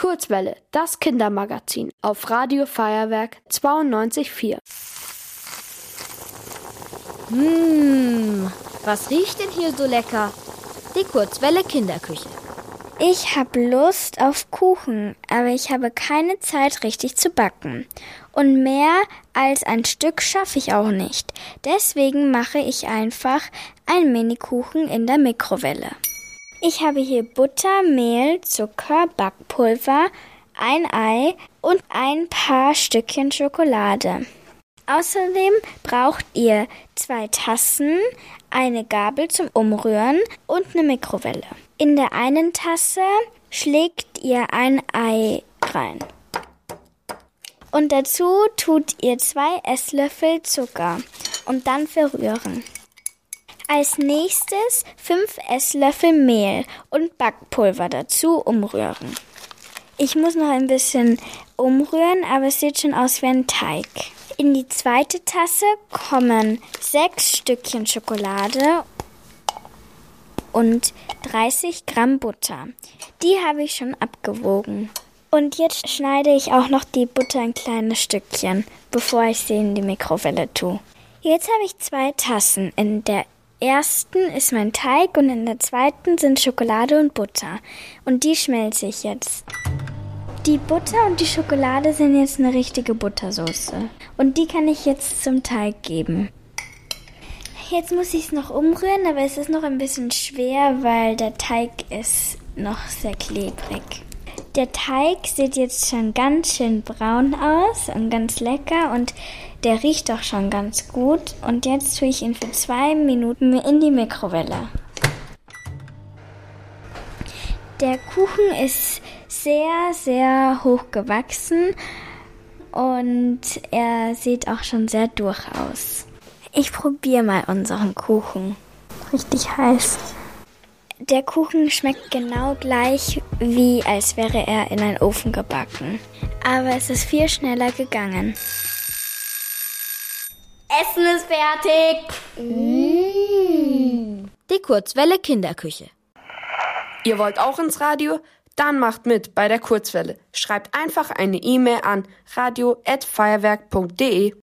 Kurzwelle, das Kindermagazin auf Radio Feuerwerk 92.4. Mmh, was riecht denn hier so lecker? Die Kurzwelle Kinderküche. Ich habe Lust auf Kuchen, aber ich habe keine Zeit richtig zu backen. Und mehr als ein Stück schaffe ich auch nicht. Deswegen mache ich einfach einen Minikuchen in der Mikrowelle. Ich habe hier Butter, Mehl, Zucker, Backpulver, ein Ei und ein paar Stückchen Schokolade. Außerdem braucht ihr zwei Tassen, eine Gabel zum Umrühren und eine Mikrowelle. In der einen Tasse schlägt ihr ein Ei rein. Und dazu tut ihr zwei Esslöffel Zucker und dann verrühren. Als nächstes fünf Esslöffel Mehl und Backpulver dazu umrühren. Ich muss noch ein bisschen umrühren, aber es sieht schon aus wie ein Teig. In die zweite Tasse kommen sechs Stückchen Schokolade und 30 Gramm Butter. Die habe ich schon abgewogen. Und jetzt schneide ich auch noch die Butter in kleine Stückchen, bevor ich sie in die Mikrowelle tue. Jetzt habe ich zwei Tassen. In der ersten ist mein Teig und in der zweiten sind Schokolade und Butter. Und die schmelze ich jetzt. Die Butter und die Schokolade sind jetzt eine richtige Buttersoße. Und die kann ich jetzt zum Teig geben. Jetzt muss ich es noch umrühren, aber es ist noch ein bisschen schwer, weil der Teig ist noch sehr klebrig. Der Teig sieht jetzt schon ganz schön braun aus und ganz lecker und der riecht auch schon ganz gut. Und jetzt tue ich ihn für zwei Minuten in die Mikrowelle. Der Kuchen ist sehr, sehr hoch gewachsen und er sieht auch schon sehr durch aus. Ich probiere mal unseren Kuchen. Richtig heiß. Der Kuchen schmeckt genau gleich, wie als wäre er in einen Ofen gebacken. Aber es ist viel schneller gegangen. Essen ist fertig. Mm. Die Kurzwelle Kinderküche. Ihr wollt auch ins Radio? Dann macht mit bei der Kurzwelle. Schreibt einfach eine E-Mail an radio@feuerwerk.de.